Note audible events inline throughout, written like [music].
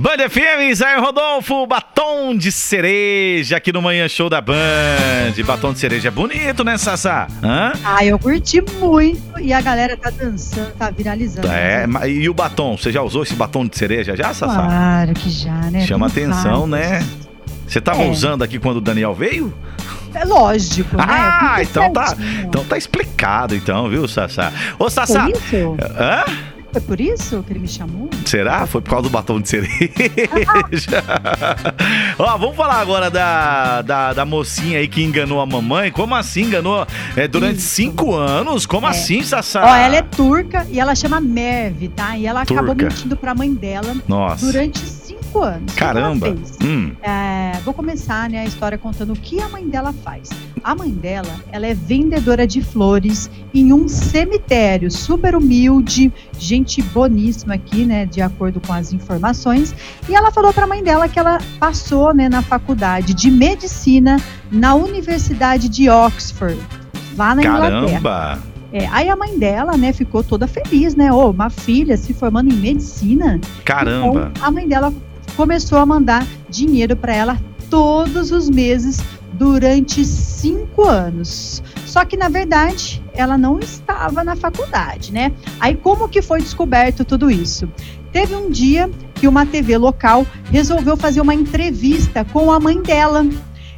Band FM, Zé Rodolfo, batom de cereja aqui no Manhã Show da Band. Batom de cereja é bonito, né, Sassá? Hã? Ah, eu curti muito e a galera tá dançando, tá viralizando. É, ma- e o batom? Você já usou esse batom de cereja já, Sassá? Claro que já, né? Chama Tem atenção, vários. né? Você tava É. usando aqui quando o Daniel veio? É lógico, né? Ah, então tá, então tá explicado, então, viu, Sassá? Ô, Foi Sassá. isso? Hã? Foi por isso que ele me chamou? Será? Foi por causa do batom de cereja. [laughs] Ó, vamos falar agora da, da, da mocinha aí que enganou a mamãe. Como assim enganou é, durante Isso. cinco anos? Como É. assim, Sassá? Ó, ela é turca e ela chama Merve, tá? E ela acabou Turca. mentindo pra mãe dela Nossa. durante anos. Caramba. Hum, É, vou começar né, a história contando o que a mãe dela faz. A mãe dela, ela é vendedora de flores em um cemitério super humilde, gente boníssima aqui, né, de acordo com as informações. E ela falou para a mãe dela que ela passou, né, na faculdade de medicina na Universidade de Oxford, lá na Inglaterra. caramba. É, aí a mãe dela, né, ficou toda feliz, né? Ô, uma filha se formando em medicina. Caramba. Então, a mãe dela começou a mandar dinheiro para ela todos os meses durante cinco anos. Só que, na verdade, ela não estava na faculdade, né? Aí, como que foi descoberto tudo isso? Teve um dia que uma TV local resolveu fazer uma entrevista com a mãe dela.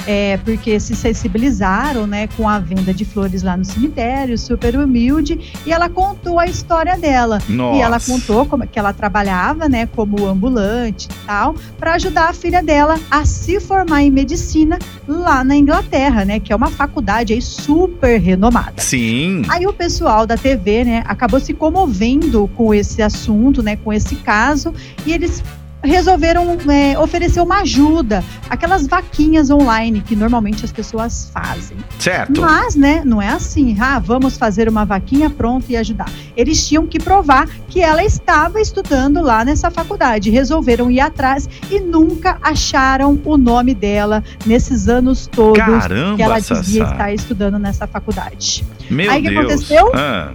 É, porque se sensibilizaram né, com a venda de flores lá no cemitério, super humilde, e ela contou a história dela. Nossa. E ela contou como que ela trabalhava, né, como ambulante e tal, para ajudar a filha dela a se formar em medicina lá na Inglaterra, né, que é uma faculdade aí super renomada. Sim. Aí o pessoal da TV, né, acabou se comovendo com esse assunto, né, com esse caso, e eles resolveram é, oferecer uma ajuda, aquelas vaquinhas online que normalmente as pessoas fazem. Certo. Mas, né, não é assim, ah, vamos fazer uma vaquinha pronta e ajudar. Eles tinham que provar que ela estava estudando lá nessa faculdade. Resolveram ir atrás e nunca acharam o nome dela nesses anos todos Caramba, que ela dizia Sassá. estar estudando nessa faculdade. Meu Aí o que aconteceu? Ah,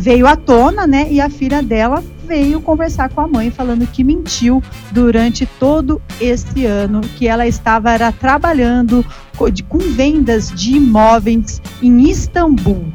veio à tona, né, e a filha dela veio conversar com a mãe falando que mentiu durante todo esse ano que ela estava era trabalhando com vendas de imóveis em Istambul.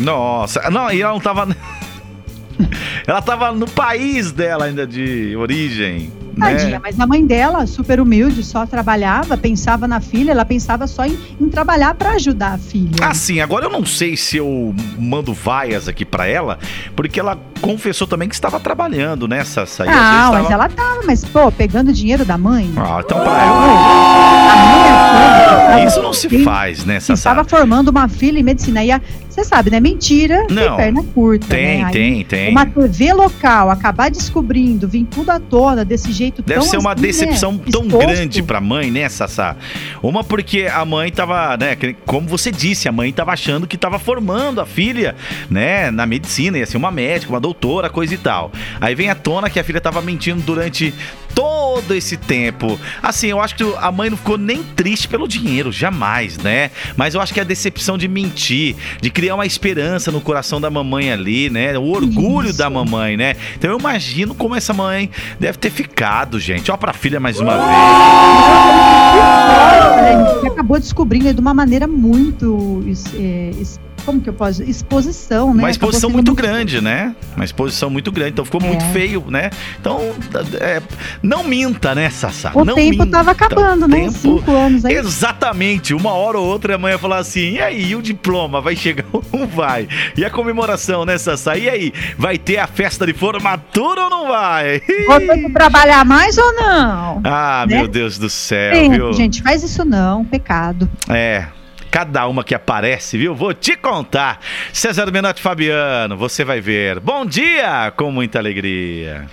nossa. Não, e ela não tava. [laughs] ela tava no país dela ainda de origem. Tadinha, Né? mas a mãe dela, super humilde, só trabalhava, pensava na filha, ela pensava só em, em trabalhar para ajudar a filha. Assim, agora eu não sei se eu mando vaias aqui pra ela, porque ela confessou também que estava trabalhando nessa saída. não, mas ela tava, mas pô, pegando dinheiro da mãe. Ah, então A pra mãe é Isso não se faz, né, Sassá? estava formando uma filha em medicina. E a- você sabe, né? Mentira Não. tem perna curta. Tem, né? Aí, tem, tem. Uma TV local acabar descobrindo, vir tudo à tona desse jeito Deve tão ser uma assim, né, decepção tão exposto. grande pra mãe, né, Sassá? Uma porque a mãe tava, né, como você disse, a mãe tava achando que tava formando a filha, né, na medicina, ia ser uma médica, uma doutora, coisa e tal. Aí vem à tona que a filha tava mentindo durante todo esse tempo. Assim, eu acho que a mãe não ficou nem triste pelo dinheiro, jamais, né? Mas eu acho que a decepção de mentir, de criar uma esperança no coração da mamãe ali, né? O orgulho Isso. da mamãe, né? Então eu imagino como essa mãe deve ter ficado, gente. Ó pra filha mais uma vez. Olha, a gente acabou descobrindo de uma maneira muito. é, como que eu posso? Exposição, né? Uma exposição sendo muito grande, né? Uma exposição muito grande, então ficou É. muito feio, né? Então, é, não minta, né, Sassá? O não tempo minta. tava acabando, né? tempo- Cinco anos aí. Exatamente, uma hora ou outra a mãe ia falar assim: e aí, e o diploma vai chegar [laughs] ou não vai? E a comemoração, né, Sassá? E aí, vai ter a festa de formatura ou não vai? Vou ter que trabalhar mais ou não? Ah, Né? meu Deus do céu, Tem, viu? gente, faz isso não, pecado. É. Cada uma que aparece, viu? Vou te contar. César Menotti Fabiano, você vai ver. Bom dia com muita alegria.